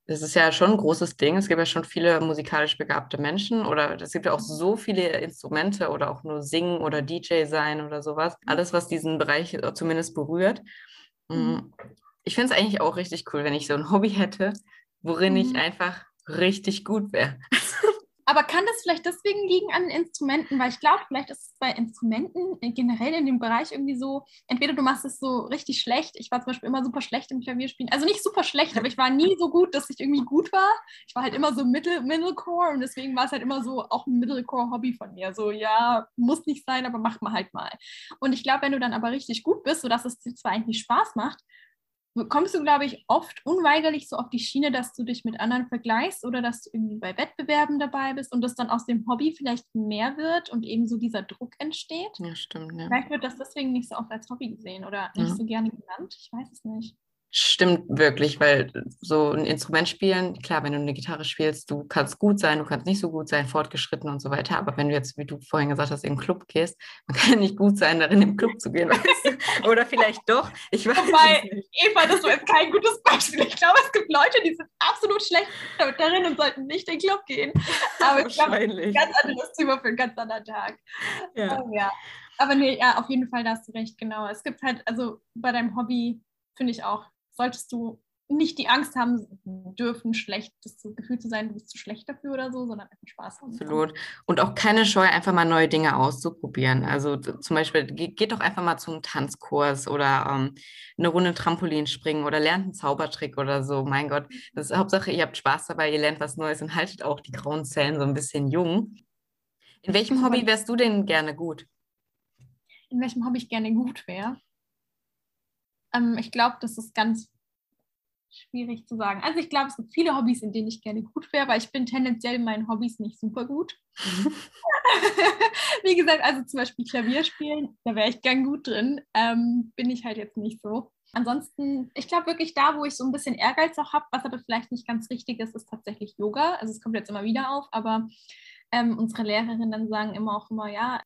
das ist ja schon ein großes Ding. Es gibt ja schon viele musikalisch begabte Menschen oder es gibt ja auch so viele Instrumente oder auch nur Singen oder DJ sein oder sowas. Alles, was diesen Bereich äh, zumindest berührt. Mm, mhm. Ich finde es eigentlich auch richtig cool, wenn ich so ein Hobby hätte, worin mhm. ich einfach richtig gut wäre. Aber kann das vielleicht deswegen liegen an Instrumenten? Weil ich glaube, vielleicht ist es bei Instrumenten äh, generell in dem Bereich irgendwie so, entweder du machst es so richtig schlecht. Ich war zum Beispiel immer super schlecht im Klavierspielen. Also nicht super schlecht, aber ich war nie so gut, dass ich irgendwie gut war. Ich war halt immer so Middle, Middlecore und deswegen war es halt immer so auch ein Middlecore-Hobby von mir. So, ja, muss nicht sein, aber mach mal halt mal. Und ich glaube, wenn du dann aber richtig gut bist, sodass es dir zwar eigentlich Spaß macht, kommst du, glaube ich, oft unweigerlich so auf die Schiene, dass du dich mit anderen vergleichst oder dass du irgendwie bei Wettbewerben dabei bist und das dann aus dem Hobby vielleicht mehr wird und eben so dieser Druck entsteht. Ja, stimmt. Ja. Vielleicht wird das deswegen nicht so oft als Hobby gesehen oder nicht ja. so gerne genannt. Ich weiß es nicht. Stimmt wirklich, weil so ein Instrument spielen, klar, wenn du eine Gitarre spielst, du kannst gut sein, du kannst nicht so gut sein, fortgeschritten und so weiter. Aber wenn du jetzt, wie du vorhin gesagt hast, in den Club gehst, man kann ja nicht gut sein, darin im Club zu gehen, weißt du? Oder vielleicht doch. Ich weiß Wobei, Eva, das ist kein gutes Beispiel. Ich glaube, es gibt Leute, die sind absolut schlecht darin und sollten nicht in den Club gehen. Aber ich glaube, ein ganz anderes Thema für einen ganz anderen Tag. Ja. Oh, ja. Aber nee, ja, auf jeden Fall, da hast du recht, genau. Es gibt halt, also bei deinem Hobby, finde ich auch, solltest du nicht die Angst haben dürfen, schlecht das Gefühl zu sein, du bist zu schlecht dafür oder so, sondern einfach Spaß haben. Absolut. Und auch keine Scheu, einfach mal neue Dinge auszuprobieren. Also zum Beispiel, geht doch einfach mal zum Tanzkurs oder ähm, eine Runde Trampolin springen oder lernt einen Zaubertrick oder so. Mein Gott, das ist Hauptsache, ihr habt Spaß dabei, ihr lernt was Neues und haltet auch die grauen Zellen so ein bisschen jung. In welchem Hobby wärst du denn gerne gut? In welchem Hobby ich gerne gut wäre? Ähm, ich glaube, das ist ganz schwierig zu sagen. Also ich glaube, es gibt viele Hobbys, in denen ich gerne gut wäre, aber ich bin tendenziell in meinen Hobbys nicht super gut. Wie gesagt, also zum Beispiel Klavier spielen, da wäre ich gern gut drin. Ähm, bin ich halt jetzt nicht so. Ansonsten, ich glaube wirklich da, wo ich so ein bisschen Ehrgeiz auch habe, was aber vielleicht nicht ganz richtig ist, ist tatsächlich Yoga. Also es kommt jetzt immer wieder auf, aber ähm, unsere Lehrerinnen sagen immer auch immer, ja,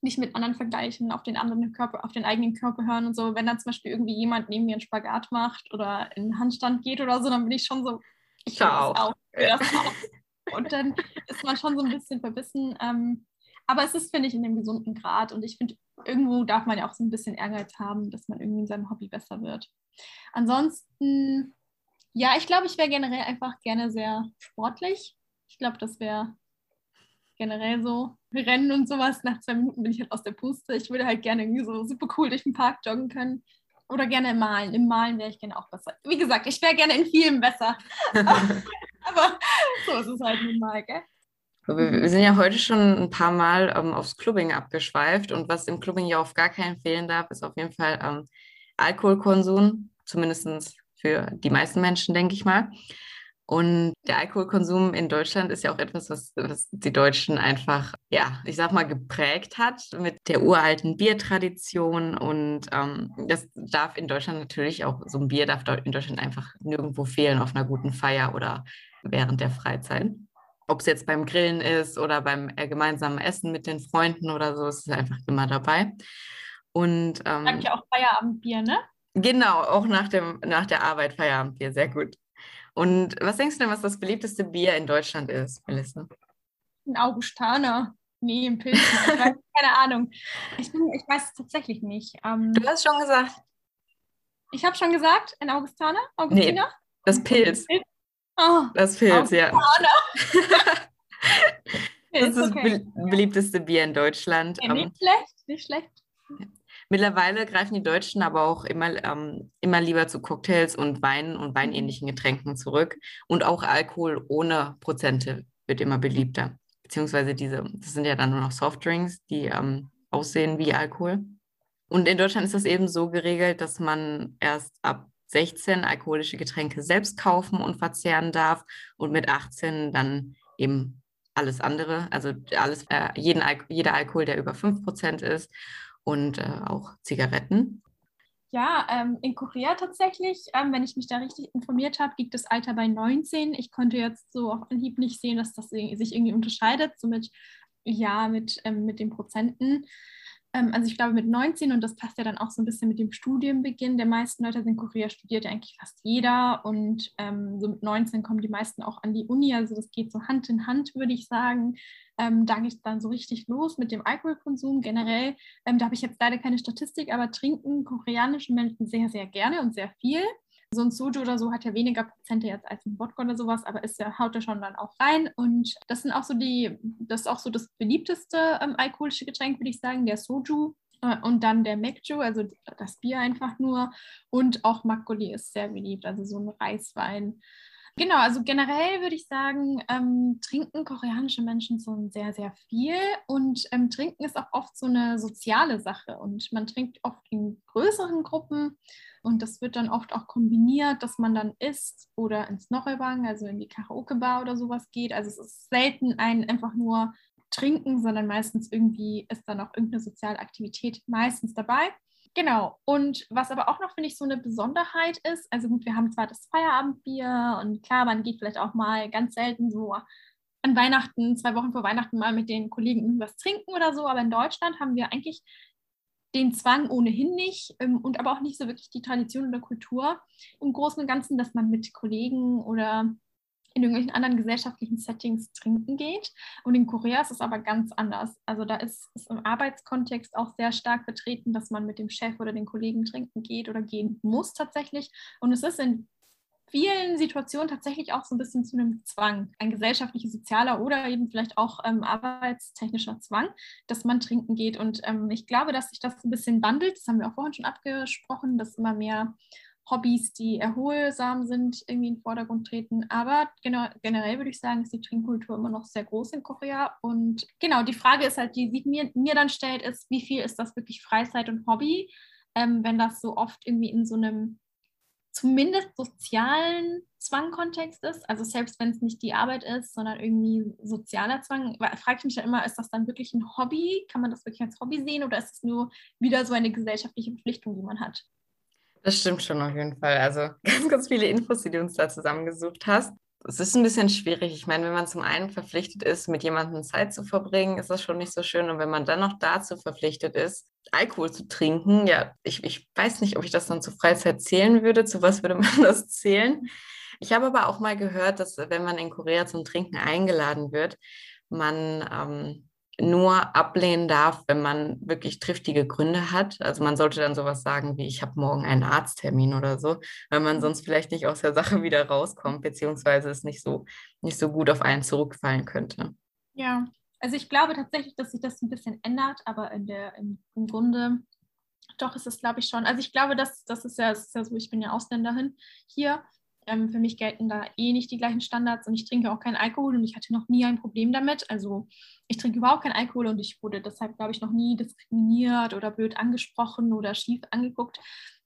nicht mit anderen vergleichen, auf den anderen Körper, auf den eigenen Körper hören und so. Wenn dann zum Beispiel irgendwie jemand neben mir einen Spagat macht oder in den Handstand geht oder so, dann bin ich schon so, ich Ciao. Das auch, ja. das auch. Und dann ist man schon so ein bisschen verbissen. Ähm, aber es ist, finde ich, in dem gesunden Grad. Und ich finde, irgendwo darf man ja auch so ein bisschen Ehrgeiz haben, dass man irgendwie in seinem Hobby besser wird. Ansonsten, ja, ich glaube, ich wäre generell einfach gerne sehr sportlich. Ich glaube, das wäre generell so Rennen und sowas. Nach zwei Minuten bin ich halt aus der Puste. Ich würde halt gerne irgendwie so super cool durch den Park joggen können. Oder gerne im Malen. Im Malen wäre ich gerne auch besser. Wie gesagt, ich wäre gerne in vielem besser. Aber so ist es halt nun mal, gell? Wir sind ja heute schon ein paar Mal ähm, aufs Clubbing abgeschweift und was im Clubbing ja auf gar keinen fehlen darf, ist auf jeden Fall ähm, Alkoholkonsum, zumindest für die meisten Menschen, denke ich mal. Und der Alkoholkonsum in Deutschland ist ja auch etwas, was, was, die Deutschen einfach, ja, ich sag mal, geprägt hat mit der uralten Biertradition. Und ähm, das darf in Deutschland natürlich auch, so ein Bier darf in Deutschland einfach nirgendwo fehlen auf einer guten Feier oder während der Freizeit. Ob es jetzt beim Grillen ist oder beim äh, gemeinsamen Essen mit den Freunden oder so, ist es einfach immer dabei. Und ähm, Sagt ja auch Feierabendbier, ne? Genau, auch nach, dem, nach der Arbeit Feierabendbier, sehr gut. Und was denkst du denn, was das beliebteste Bier in Deutschland ist, Melissa? Ein Augustaner. Nee, ein weiß, keine Ahnung. Ich, bin, ich weiß es tatsächlich nicht. Ähm, du hast schon gesagt. Ich habe schon gesagt, ein Augustaner? Augustiner? Nee, das Pilz. Oh, das Pilz, ja. das ist das okay. beliebteste Bier in Deutschland. Ja, nicht ähm, schlecht, nicht schlecht. Mittlerweile greifen die Deutschen aber auch immer, ähm, immer lieber zu Cocktails und Weinen und weinähnlichen Getränken zurück. Und auch Alkohol ohne Prozente wird immer beliebter. Beziehungsweise diese, das sind ja dann nur noch Softdrinks, die ähm, aussehen wie Alkohol. Und in Deutschland ist das eben so geregelt, dass man erst ab 16 alkoholische Getränke selbst kaufen und verzehren darf und mit 18 dann eben alles andere, also alles, äh, jeden Al jeder Alkohol, der über 5% ist und äh, auch Zigaretten. Ja, ähm, in Korea tatsächlich, ähm, wenn ich mich da richtig informiert habe, liegt das Alter bei 19. Ich konnte jetzt so auf Anhieb nicht sehen, dass das sich irgendwie unterscheidet, so mit, ja, mit, ähm, mit den Prozenten. Ähm, also ich glaube mit 19 und das passt ja dann auch so ein bisschen mit dem Studienbeginn der meisten Leute. In Korea studiert ja eigentlich fast jeder und ähm, so mit 19 kommen die meisten auch an die Uni. Also das geht so Hand in Hand, würde ich sagen. Ähm, da geht es dann so richtig los mit dem Alkoholkonsum generell. Ähm, da habe ich jetzt leider keine Statistik, aber trinken koreanische Menschen sehr, sehr gerne und sehr viel. So ein Soju oder so hat ja weniger Prozente jetzt als ein Wodka oder sowas, aber ist ja, haut er schon dann auch rein. Und das sind auch so die, das ist auch so das beliebteste ähm, alkoholische Getränk, würde ich sagen, der Soju. Äh, und dann der Mekju, also das Bier einfach nur. Und auch Makgeolli ist sehr beliebt, also so ein Reiswein. Genau, also generell würde ich sagen, ähm, trinken koreanische Menschen so sehr, sehr viel und ähm, trinken ist auch oft so eine soziale Sache und man trinkt oft in größeren Gruppen und das wird dann oft auch kombiniert, dass man dann isst oder ins Norebang, also in die Karaoke-Bar oder sowas geht. Also es ist selten ein einfach nur trinken, sondern meistens irgendwie ist dann auch irgendeine soziale Aktivität meistens dabei. Genau. Und was aber auch noch, finde ich, so eine Besonderheit ist, also gut, wir haben zwar das Feierabendbier und klar, man geht vielleicht auch mal ganz selten so an Weihnachten, zwei Wochen vor Weihnachten mal mit den Kollegen irgendwas trinken oder so, aber in Deutschland haben wir eigentlich den Zwang ohnehin nicht ähm, und aber auch nicht so wirklich die Tradition oder Kultur im Großen und Ganzen, dass man mit Kollegen oder in irgendwelchen anderen gesellschaftlichen Settings trinken geht. Und in Korea ist es aber ganz anders. Also da ist es im Arbeitskontext auch sehr stark vertreten, dass man mit dem Chef oder den Kollegen trinken geht oder gehen muss tatsächlich. Und es ist in vielen Situationen tatsächlich auch so ein bisschen zu einem Zwang, ein gesellschaftlicher, sozialer oder eben vielleicht auch ähm, arbeitstechnischer Zwang, dass man trinken geht. Und ähm, ich glaube, dass sich das ein bisschen wandelt. Das haben wir auch vorhin schon abgesprochen, dass immer mehr Hobbys, die erholsam sind, irgendwie in den Vordergrund treten. Aber generell würde ich sagen, ist die Trinkkultur immer noch sehr groß in Korea. Und genau, die Frage ist halt, die sich mir, mir dann stellt, ist, wie viel ist das wirklich Freizeit und Hobby, ähm, wenn das so oft irgendwie in so einem zumindest sozialen Zwangkontext ist, also selbst wenn es nicht die Arbeit ist, sondern irgendwie sozialer Zwang, frage ich mich dann immer, ist das dann wirklich ein Hobby? Kann man das wirklich als Hobby sehen oder ist es nur wieder so eine gesellschaftliche Verpflichtung, die man hat? Das stimmt schon auf jeden Fall. Also ganz, ganz viele Infos, die du uns da zusammengesucht hast. Es ist ein bisschen schwierig. Ich meine, wenn man zum einen verpflichtet ist, mit jemandem Zeit zu verbringen, ist das schon nicht so schön. Und wenn man dann noch dazu verpflichtet ist, Alkohol zu trinken, ja, ich, ich weiß nicht, ob ich das dann zur Freizeit zählen würde. Zu was würde man das zählen? Ich habe aber auch mal gehört, dass wenn man in Korea zum Trinken eingeladen wird, man ähm, nur ablehnen darf, wenn man wirklich triftige Gründe hat. Also man sollte dann sowas sagen wie, ich habe morgen einen Arzttermin oder so, weil man sonst vielleicht nicht aus der Sache wieder rauskommt, beziehungsweise es nicht so, nicht so gut auf einen zurückfallen könnte. Ja, also ich glaube tatsächlich, dass sich das ein bisschen ändert, aber in der, im, im Grunde doch ist es, glaube ich, schon. Also ich glaube, das, das, ist ja, das ist ja so, ich bin ja Ausländerin hier ähm, für mich gelten da eh nicht die gleichen Standards und ich trinke auch keinen Alkohol und ich hatte noch nie ein Problem damit. Also ich trinke überhaupt keinen Alkohol und ich wurde deshalb, glaube ich, noch nie diskriminiert oder blöd angesprochen oder schief angeguckt.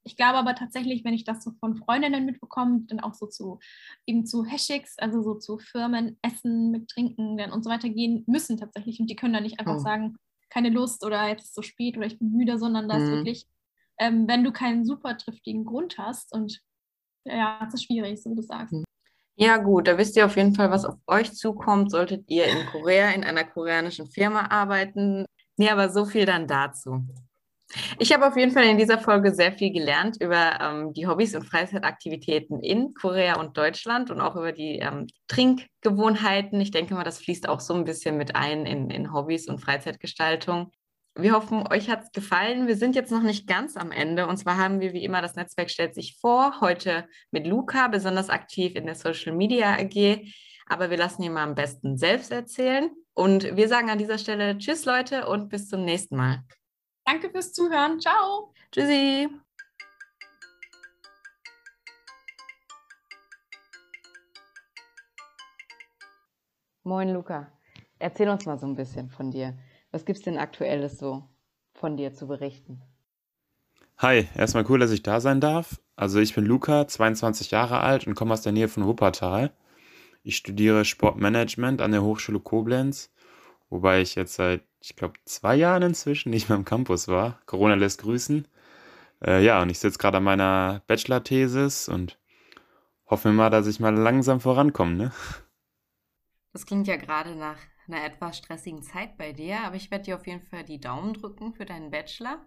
Ich glaube aber tatsächlich, wenn ich das so von Freundinnen mitbekomme, dann auch so zu eben zu Hashtags, also so zu Firmen essen mit Trinken dann und so weiter gehen müssen tatsächlich. Und die können dann nicht einfach oh. sagen, keine Lust oder jetzt ist es so spät oder ich bin müde, sondern da ist mhm. wirklich, ähm, wenn du keinen super triftigen Grund hast und ja, es ist schwierig, so wie du sagst. Hm. Ja, gut, da wisst ihr auf jeden Fall, was auf euch zukommt, solltet ihr in Korea in einer koreanischen Firma arbeiten. Nee, aber so viel dann dazu. Ich habe auf jeden Fall in dieser Folge sehr viel gelernt über ähm, die Hobbys und Freizeitaktivitäten in Korea und Deutschland und auch über die ähm, Trinkgewohnheiten. Ich denke mal, das fließt auch so ein bisschen mit ein in, in Hobbys und Freizeitgestaltung. Wir hoffen, euch hat es gefallen. Wir sind jetzt noch nicht ganz am Ende. Und zwar haben wir wie immer das Netzwerk stellt sich vor, heute mit Luca, besonders aktiv in der Social Media AG. Aber wir lassen ihn mal am besten selbst erzählen. Und wir sagen an dieser Stelle Tschüss, Leute, und bis zum nächsten Mal. Danke fürs Zuhören. Ciao. Tschüssi. Moin, Luca. Erzähl uns mal so ein bisschen von dir. Was gibt es denn aktuelles so von dir zu berichten? Hi, erstmal cool, dass ich da sein darf. Also ich bin Luca, 22 Jahre alt und komme aus der Nähe von Wuppertal. Ich studiere Sportmanagement an der Hochschule Koblenz, wobei ich jetzt seit, ich glaube, zwei Jahren inzwischen nicht mehr im Campus war. Corona lässt grüßen. Äh, ja, und ich sitze gerade an meiner Bachelor-Thesis und hoffe mal, dass ich mal langsam vorankomme. Ne? Das klingt ja gerade nach einer etwas stressigen Zeit bei dir, aber ich werde dir auf jeden Fall die Daumen drücken für deinen Bachelor.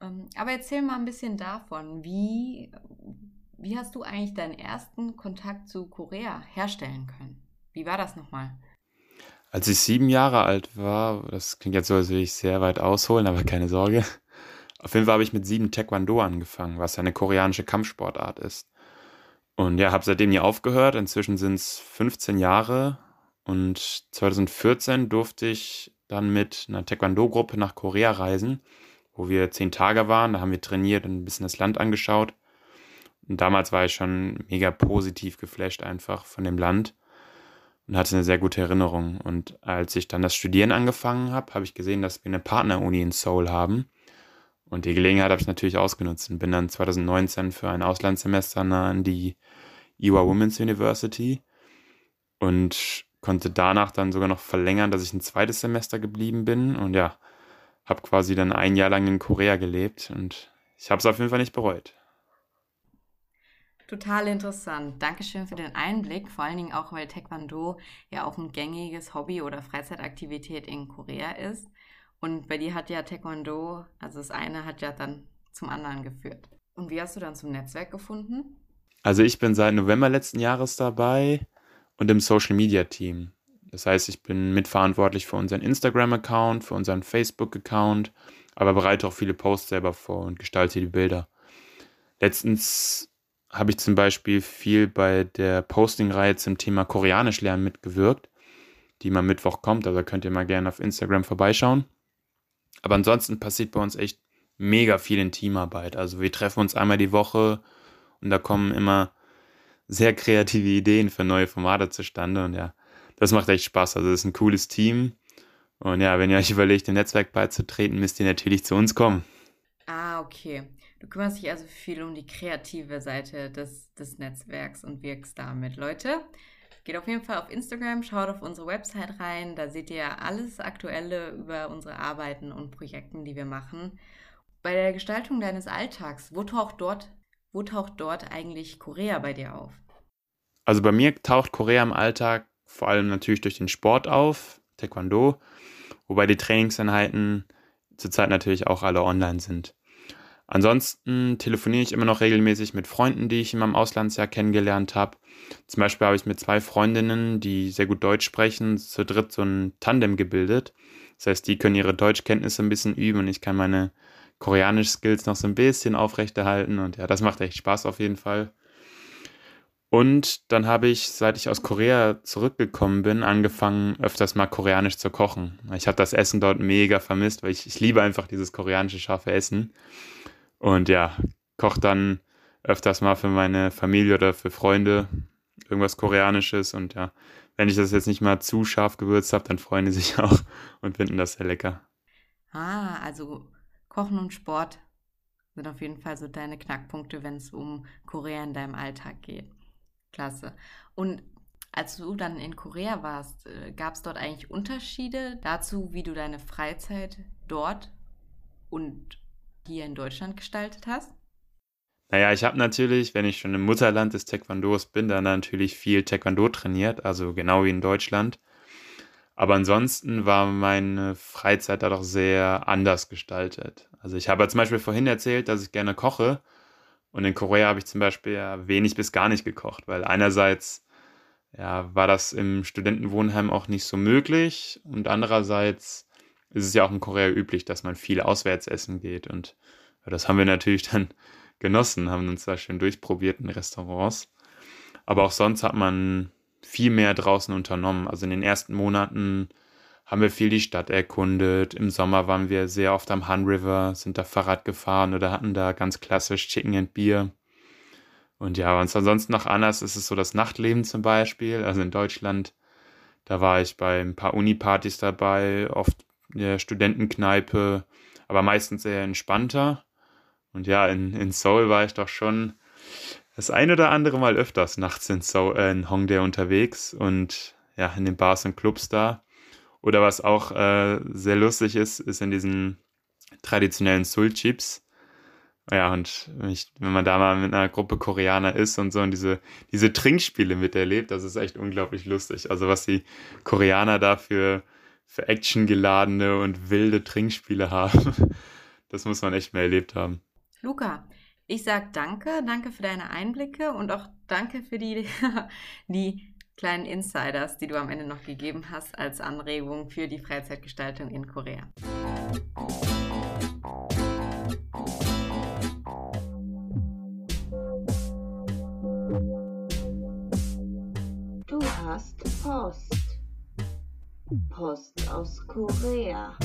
Ähm, aber erzähl mal ein bisschen davon, wie, wie hast du eigentlich deinen ersten Kontakt zu Korea herstellen können? Wie war das nochmal? Als ich sieben Jahre alt war, das klingt jetzt so, als würde ich sehr weit ausholen, aber keine Sorge. Auf jeden Fall habe ich mit sieben Taekwondo angefangen, was eine koreanische Kampfsportart ist. Und ja, habe seitdem nie aufgehört. Inzwischen sind es 15 Jahre und 2014 durfte ich dann mit einer Taekwondo-Gruppe nach Korea reisen, wo wir zehn Tage waren. Da haben wir trainiert und ein bisschen das Land angeschaut. Und damals war ich schon mega positiv geflasht einfach von dem Land und hatte eine sehr gute Erinnerung. Und als ich dann das Studieren angefangen habe, habe ich gesehen, dass wir eine Partneruni in Seoul haben. Und die Gelegenheit habe ich natürlich ausgenutzt und bin dann 2019 für ein Auslandssemester an die Iowa Women's University. Und konnte danach dann sogar noch verlängern, dass ich ein zweites Semester geblieben bin und ja, habe quasi dann ein Jahr lang in Korea gelebt und ich habe es auf jeden Fall nicht bereut. Total interessant. Dankeschön für den Einblick, vor allen Dingen auch, weil Taekwondo ja auch ein gängiges Hobby oder Freizeitaktivität in Korea ist. Und bei dir hat ja Taekwondo, also das eine hat ja dann zum anderen geführt. Und wie hast du dann zum Netzwerk gefunden? Also ich bin seit November letzten Jahres dabei und im Social Media Team. Das heißt, ich bin mitverantwortlich für unseren Instagram-Account, für unseren Facebook-Account, aber bereite auch viele Posts selber vor und gestalte die Bilder. Letztens habe ich zum Beispiel viel bei der Posting-Reihe zum Thema Koreanisch lernen mitgewirkt, die mal Mittwoch kommt. Also könnt ihr mal gerne auf Instagram vorbeischauen. Aber ansonsten passiert bei uns echt mega viel in Teamarbeit. Also wir treffen uns einmal die Woche und da kommen immer sehr kreative Ideen für neue Formate zustande. Und ja, das macht echt Spaß. Also es ist ein cooles Team. Und ja, wenn ihr euch überlegt, im Netzwerk beizutreten, müsst ihr natürlich zu uns kommen. Ah, okay. Du kümmerst dich also viel um die kreative Seite des, des Netzwerks und wirkst damit. Leute, geht auf jeden Fall auf Instagram, schaut auf unsere Website rein. Da seht ihr alles Aktuelle über unsere Arbeiten und Projekten, die wir machen. Bei der Gestaltung deines Alltags, wo taucht dort, wo taucht dort eigentlich Korea bei dir auf? Also bei mir taucht Korea im Alltag vor allem natürlich durch den Sport auf, Taekwondo, wobei die Trainingseinheiten zurzeit natürlich auch alle online sind. Ansonsten telefoniere ich immer noch regelmäßig mit Freunden, die ich in meinem Auslandsjahr kennengelernt habe. Zum Beispiel habe ich mit zwei Freundinnen, die sehr gut Deutsch sprechen, zu dritt so ein Tandem gebildet. Das heißt, die können ihre Deutschkenntnisse ein bisschen üben und ich kann meine Koreanisch-Skills noch so ein bisschen aufrechterhalten. Und ja, das macht echt Spaß auf jeden Fall. Und dann habe ich, seit ich aus Korea zurückgekommen bin, angefangen, öfters mal koreanisch zu kochen. Ich habe das Essen dort mega vermisst, weil ich, ich liebe einfach dieses koreanische scharfe Essen. Und ja, koche dann öfters mal für meine Familie oder für Freunde irgendwas Koreanisches. Und ja, wenn ich das jetzt nicht mal zu scharf gewürzt habe, dann freuen die sich auch und finden das sehr lecker. Ah, also Kochen und Sport sind auf jeden Fall so deine Knackpunkte, wenn es um Korea in deinem Alltag geht. Klasse. Und als du dann in Korea warst, äh, gab es dort eigentlich Unterschiede dazu, wie du deine Freizeit dort und hier in Deutschland gestaltet hast? Naja, ich habe natürlich, wenn ich schon im Mutterland des Taekwondos bin, dann natürlich viel Taekwondo trainiert, also genau wie in Deutschland. Aber ansonsten war meine Freizeit da doch sehr anders gestaltet. Also ich habe zum Beispiel vorhin erzählt, dass ich gerne koche. Und in Korea habe ich zum Beispiel ja wenig bis gar nicht gekocht, weil einerseits ja, war das im Studentenwohnheim auch nicht so möglich und andererseits ist es ja auch in Korea üblich, dass man viel auswärts essen geht. Und das haben wir natürlich dann genossen, haben uns da schön durchprobiert in Restaurants. Aber auch sonst hat man viel mehr draußen unternommen. Also in den ersten Monaten haben wir viel die Stadt erkundet. Im Sommer waren wir sehr oft am Han River, sind da Fahrrad gefahren oder hatten da ganz klassisch Chicken and Beer. Und ja, was ansonsten noch anders ist es so das Nachtleben zum Beispiel. Also in Deutschland, da war ich bei ein paar Uni-Partys dabei, oft der Studentenkneipe, aber meistens eher entspannter. Und ja, in, in Seoul war ich doch schon das ein oder andere Mal öfters nachts in, Seoul, äh, in Hongdae unterwegs und ja, in den Bars und Clubs da. Oder was auch äh, sehr lustig ist, ist in diesen traditionellen Sul-Chips. Ja, und wenn, ich, wenn man da mal mit einer Gruppe Koreaner ist und so und diese, diese Trinkspiele miterlebt, das ist echt unglaublich lustig. Also was die Koreaner da für für actiongeladene und wilde Trinkspiele haben. Das muss man echt mal erlebt haben. Luca, ich sag danke, danke für deine Einblicke und auch danke für die, die kleinen Insiders, die du am Ende noch gegeben hast als Anregung für die Freizeitgestaltung in Korea. Du hast Post. Post aus Korea.